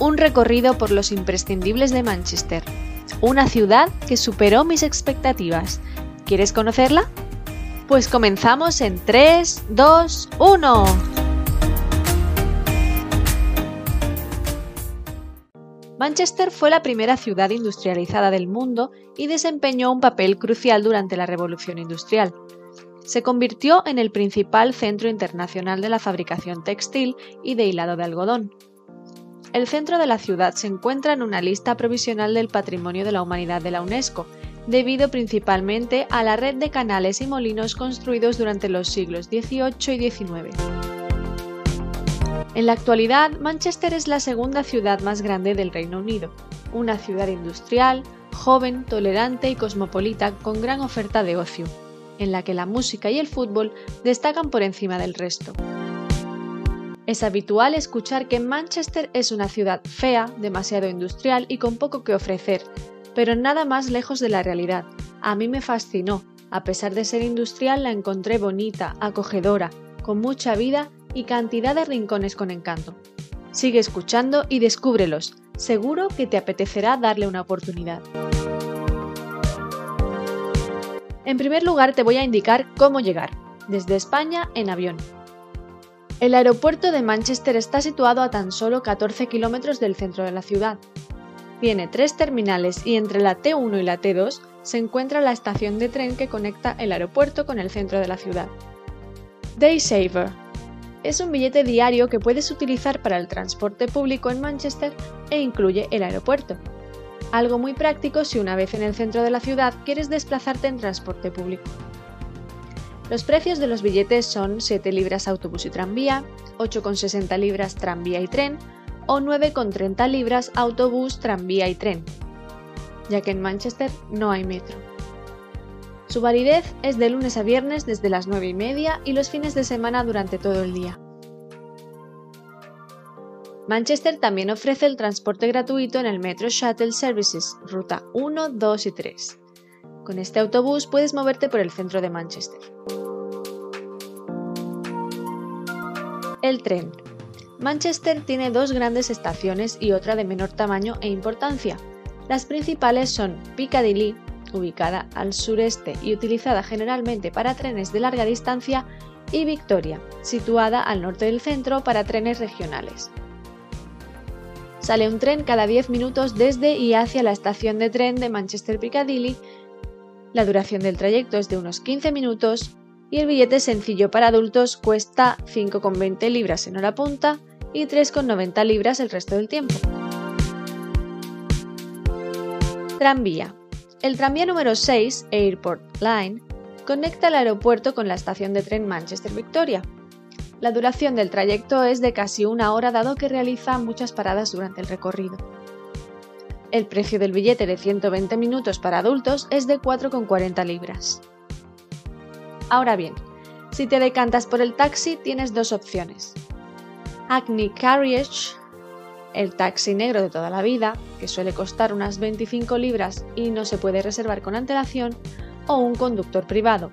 un recorrido por los imprescindibles de Manchester, una ciudad que superó mis expectativas. ¿Quieres conocerla? Pues comenzamos en 3, 2, 1. Manchester fue la primera ciudad industrializada del mundo y desempeñó un papel crucial durante la Revolución Industrial. Se convirtió en el principal centro internacional de la fabricación textil y de hilado de algodón. El centro de la ciudad se encuentra en una lista provisional del Patrimonio de la Humanidad de la UNESCO, debido principalmente a la red de canales y molinos construidos durante los siglos XVIII y XIX. En la actualidad, Manchester es la segunda ciudad más grande del Reino Unido, una ciudad industrial, joven, tolerante y cosmopolita con gran oferta de ocio, en la que la música y el fútbol destacan por encima del resto. Es habitual escuchar que Manchester es una ciudad fea, demasiado industrial y con poco que ofrecer, pero nada más lejos de la realidad. A mí me fascinó. A pesar de ser industrial, la encontré bonita, acogedora, con mucha vida y cantidad de rincones con encanto. Sigue escuchando y descúbrelos. Seguro que te apetecerá darle una oportunidad. En primer lugar te voy a indicar cómo llegar, desde España en avión. El aeropuerto de Manchester está situado a tan solo 14 kilómetros del centro de la ciudad. Tiene tres terminales y entre la T1 y la T2 se encuentra la estación de tren que conecta el aeropuerto con el centro de la ciudad. Daysaver es un billete diario que puedes utilizar para el transporte público en Manchester e incluye el aeropuerto. Algo muy práctico si una vez en el centro de la ciudad quieres desplazarte en transporte público. Los precios de los billetes son 7 libras autobús y tranvía, 8,60 libras tranvía y tren o 9,30 libras autobús, tranvía y tren, ya que en Manchester no hay metro. Su validez es de lunes a viernes desde las 9 y media y los fines de semana durante todo el día. Manchester también ofrece el transporte gratuito en el Metro Shuttle Services, ruta 1, 2 y 3. Con este autobús puedes moverte por el centro de Manchester. El tren. Manchester tiene dos grandes estaciones y otra de menor tamaño e importancia. Las principales son Piccadilly, ubicada al sureste y utilizada generalmente para trenes de larga distancia, y Victoria, situada al norte del centro para trenes regionales. Sale un tren cada 10 minutos desde y hacia la estación de tren de Manchester Piccadilly. La duración del trayecto es de unos 15 minutos y el billete sencillo para adultos cuesta 5,20 libras en hora punta y 3,90 libras el resto del tiempo. Tranvía. El tranvía número 6, Airport Line, conecta el aeropuerto con la estación de tren Manchester Victoria. La duración del trayecto es de casi una hora dado que realiza muchas paradas durante el recorrido. El precio del billete de 120 minutos para adultos es de 4,40 libras. Ahora bien, si te decantas por el taxi tienes dos opciones. Acne Carriage el taxi negro de toda la vida, que suele costar unas 25 libras y no se puede reservar con antelación, o un conductor privado,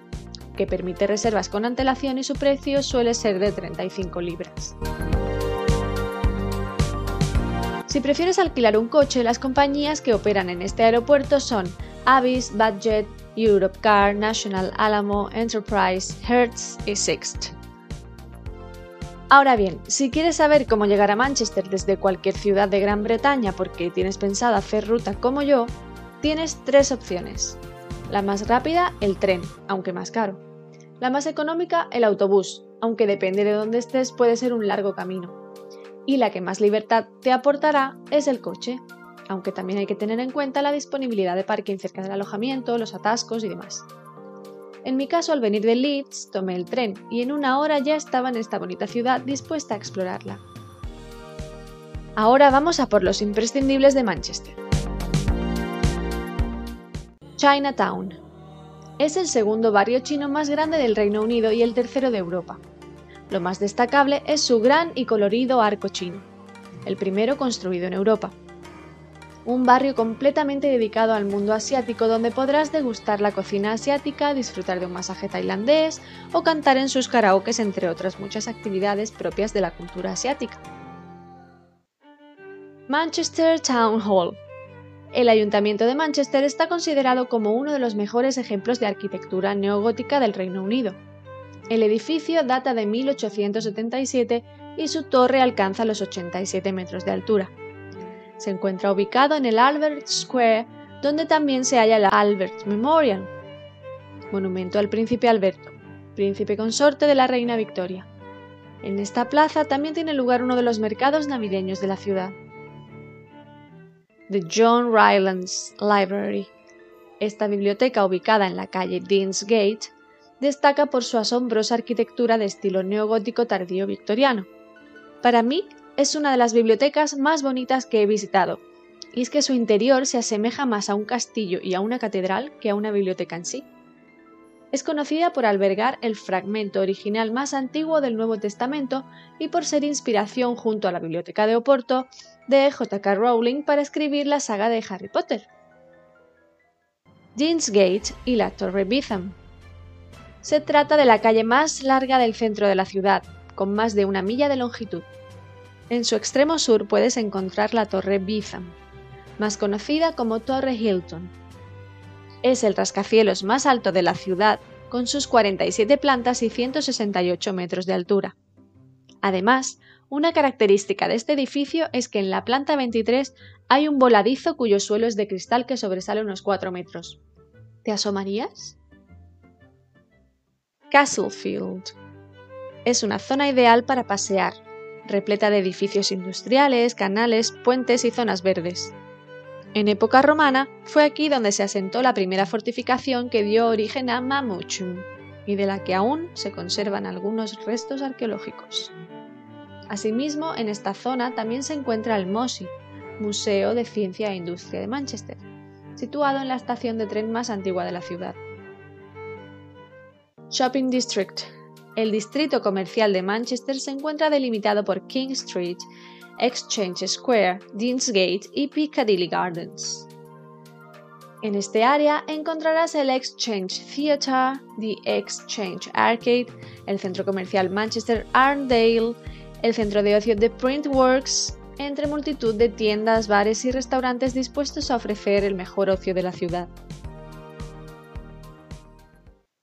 que permite reservas con antelación y su precio suele ser de 35 libras. Si prefieres alquilar un coche, las compañías que operan en este aeropuerto son Avis, Budget, Europcar, National Alamo, Enterprise, Hertz y Sixt. Ahora bien, si quieres saber cómo llegar a Manchester desde cualquier ciudad de Gran Bretaña porque tienes pensado hacer ruta como yo, tienes tres opciones. La más rápida, el tren, aunque más caro. La más económica, el autobús, aunque depende de dónde estés puede ser un largo camino. Y la que más libertad te aportará es el coche, aunque también hay que tener en cuenta la disponibilidad de parking cerca del alojamiento, los atascos y demás. En mi caso, al venir de Leeds, tomé el tren y en una hora ya estaba en esta bonita ciudad dispuesta a explorarla. Ahora vamos a por los imprescindibles de Manchester. Chinatown. Es el segundo barrio chino más grande del Reino Unido y el tercero de Europa. Lo más destacable es su gran y colorido arco chino, el primero construido en Europa. Un barrio completamente dedicado al mundo asiático donde podrás degustar la cocina asiática, disfrutar de un masaje tailandés o cantar en sus karaokes entre otras muchas actividades propias de la cultura asiática. Manchester Town Hall el Ayuntamiento de Manchester está considerado como uno de los mejores ejemplos de arquitectura neogótica del Reino Unido. El edificio data de 1877 y su torre alcanza los 87 metros de altura. Se encuentra ubicado en el Albert Square, donde también se halla el Albert Memorial, monumento al príncipe Alberto, príncipe consorte de la reina Victoria. En esta plaza también tiene lugar uno de los mercados navideños de la ciudad. The John Rylands Library. Esta biblioteca, ubicada en la calle Dean's Gate, destaca por su asombrosa arquitectura de estilo neogótico tardío victoriano. Para mí, es una de las bibliotecas más bonitas que he visitado, y es que su interior se asemeja más a un castillo y a una catedral que a una biblioteca en sí. Es conocida por albergar el fragmento original más antiguo del Nuevo Testamento y por ser inspiración junto a la Biblioteca de Oporto de J.K. Rowling para escribir la saga de Harry Potter. Gate y la Torre Bitham. Se trata de la calle más larga del centro de la ciudad, con más de una milla de longitud. En su extremo sur puedes encontrar la Torre Bitham, más conocida como Torre Hilton, es el rascacielos más alto de la ciudad, con sus 47 plantas y 168 metros de altura. Además, una característica de este edificio es que en la planta 23 hay un voladizo cuyo suelo es de cristal que sobresale unos 4 metros. ¿Te asomarías? Castlefield. Es una zona ideal para pasear, repleta de edificios industriales, canales, puentes y zonas verdes. En época romana fue aquí donde se asentó la primera fortificación que dio origen a Mamuchum y de la que aún se conservan algunos restos arqueológicos. Asimismo, en esta zona también se encuentra el MOSI, Museo de Ciencia e Industria de Manchester, situado en la estación de tren más antigua de la ciudad. Shopping District. El distrito comercial de Manchester se encuentra delimitado por King Street Exchange Square, Deansgate y Piccadilly Gardens. En este área encontrarás el Exchange Theatre, The Exchange Arcade, el centro comercial Manchester Arndale, el centro de ocio The Printworks, entre multitud de tiendas, bares y restaurantes dispuestos a ofrecer el mejor ocio de la ciudad.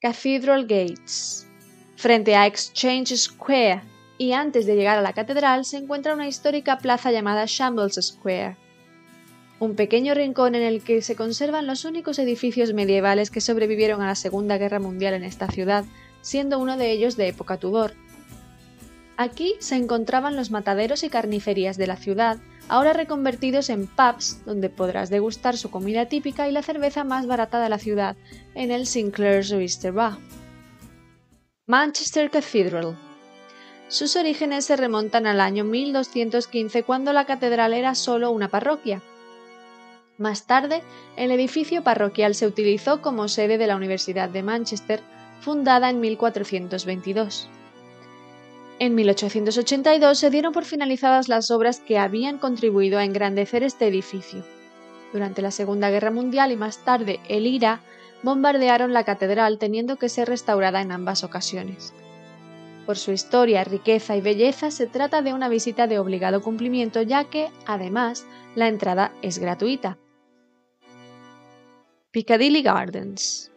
Cathedral Gates. Frente a Exchange Square y antes de llegar a la catedral se encuentra una histórica plaza llamada Shambles Square, un pequeño rincón en el que se conservan los únicos edificios medievales que sobrevivieron a la Segunda Guerra Mundial en esta ciudad, siendo uno de ellos de época Tudor. Aquí se encontraban los mataderos y carnicerías de la ciudad, ahora reconvertidos en pubs donde podrás degustar su comida típica y la cerveza más barata de la ciudad en el Sinclair's Oyster Bar. Manchester Cathedral sus orígenes se remontan al año 1215 cuando la catedral era solo una parroquia. Más tarde, el edificio parroquial se utilizó como sede de la Universidad de Manchester, fundada en 1422. En 1882 se dieron por finalizadas las obras que habían contribuido a engrandecer este edificio. Durante la Segunda Guerra Mundial y más tarde el IRA bombardearon la catedral teniendo que ser restaurada en ambas ocasiones. Por su historia, riqueza y belleza se trata de una visita de obligado cumplimiento ya que, además, la entrada es gratuita. Piccadilly Gardens.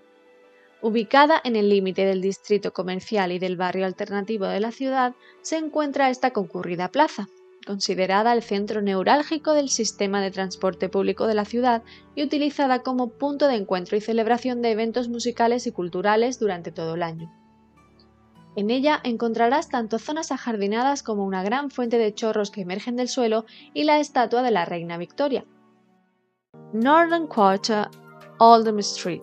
Ubicada en el límite del distrito comercial y del barrio alternativo de la ciudad, se encuentra esta concurrida plaza, considerada el centro neurálgico del sistema de transporte público de la ciudad y utilizada como punto de encuentro y celebración de eventos musicales y culturales durante todo el año. En ella encontrarás tanto zonas ajardinadas como una gran fuente de chorros que emergen del suelo y la estatua de la reina Victoria. Northern Quarter, Oldham Street.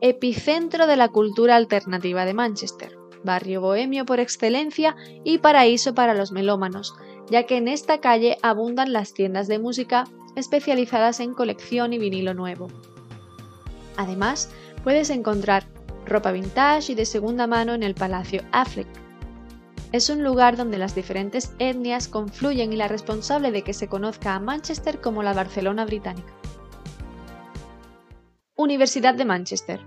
Epicentro de la cultura alternativa de Manchester, barrio bohemio por excelencia y paraíso para los melómanos, ya que en esta calle abundan las tiendas de música especializadas en colección y vinilo nuevo. Además, puedes encontrar ropa vintage y de segunda mano en el Palacio Affleck. Es un lugar donde las diferentes etnias confluyen y la responsable de que se conozca a Manchester como la Barcelona británica. Universidad de Manchester.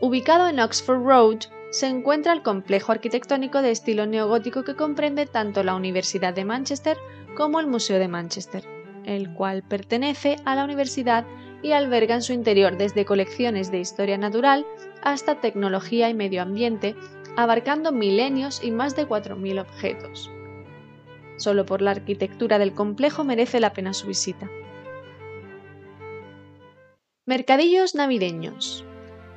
Ubicado en Oxford Road, se encuentra el complejo arquitectónico de estilo neogótico que comprende tanto la Universidad de Manchester como el Museo de Manchester, el cual pertenece a la universidad y alberga en su interior desde colecciones de historia natural hasta tecnología y medio ambiente, abarcando milenios y más de 4.000 objetos. Solo por la arquitectura del complejo merece la pena su visita. Mercadillos navideños.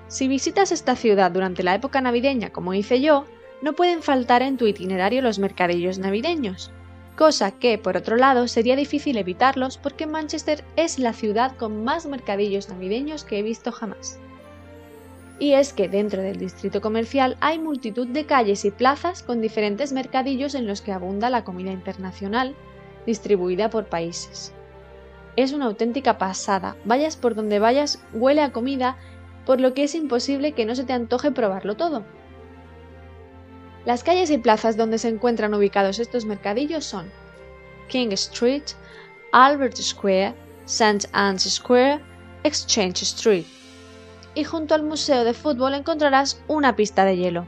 Si visitas esta ciudad durante la época navideña como hice yo, no pueden faltar en tu itinerario los mercadillos navideños, cosa que, por otro lado, sería difícil evitarlos porque Manchester es la ciudad con más mercadillos navideños que he visto jamás. Y es que dentro del distrito comercial hay multitud de calles y plazas con diferentes mercadillos en los que abunda la comida internacional, distribuida por países. Es una auténtica pasada, vayas por donde vayas, huele a comida, por lo que es imposible que no se te antoje probarlo todo. Las calles y plazas donde se encuentran ubicados estos mercadillos son King Street, Albert Square, St. Anne's Square, Exchange Street. Y junto al Museo de Fútbol encontrarás una pista de hielo.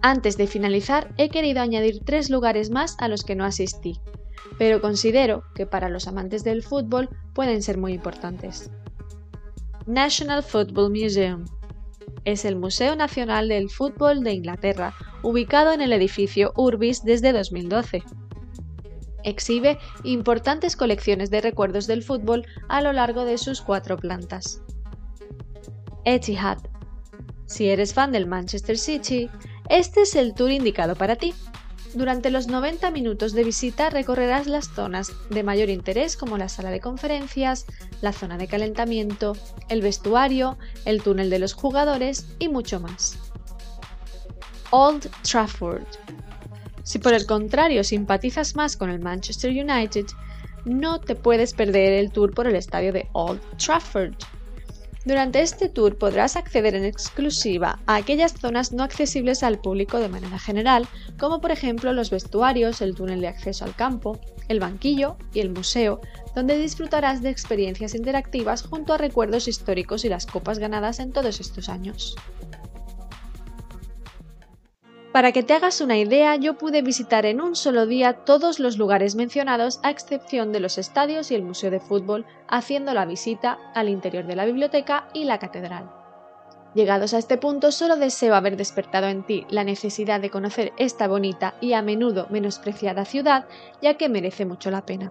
Antes de finalizar, he querido añadir tres lugares más a los que no asistí, pero considero que para los amantes del fútbol pueden ser muy importantes. National Football Museum es el Museo Nacional del Fútbol de Inglaterra, ubicado en el edificio Urbis desde 2012. Exhibe importantes colecciones de recuerdos del fútbol a lo largo de sus cuatro plantas. Etihad. Si eres fan del Manchester City, este es el tour indicado para ti. Durante los 90 minutos de visita recorrerás las zonas de mayor interés como la sala de conferencias, la zona de calentamiento, el vestuario, el túnel de los jugadores y mucho más. Old Trafford. Si por el contrario simpatizas más con el Manchester United, no te puedes perder el tour por el estadio de Old Trafford durante este tour podrás acceder en exclusiva a aquellas zonas no accesibles al público de manera general, como por ejemplo los vestuarios, el túnel de acceso al campo, el banquillo y el museo, donde disfrutarás de experiencias interactivas junto a recuerdos históricos y las copas ganadas en todos estos años. Para que te hagas una idea, yo pude visitar en un solo día todos los lugares mencionados a excepción de los estadios y el museo de fútbol, haciendo la visita al interior de la biblioteca y la catedral. Llegados a este punto, solo deseo haber despertado en ti la necesidad de conocer esta bonita y a menudo menospreciada ciudad, ya que merece mucho la pena.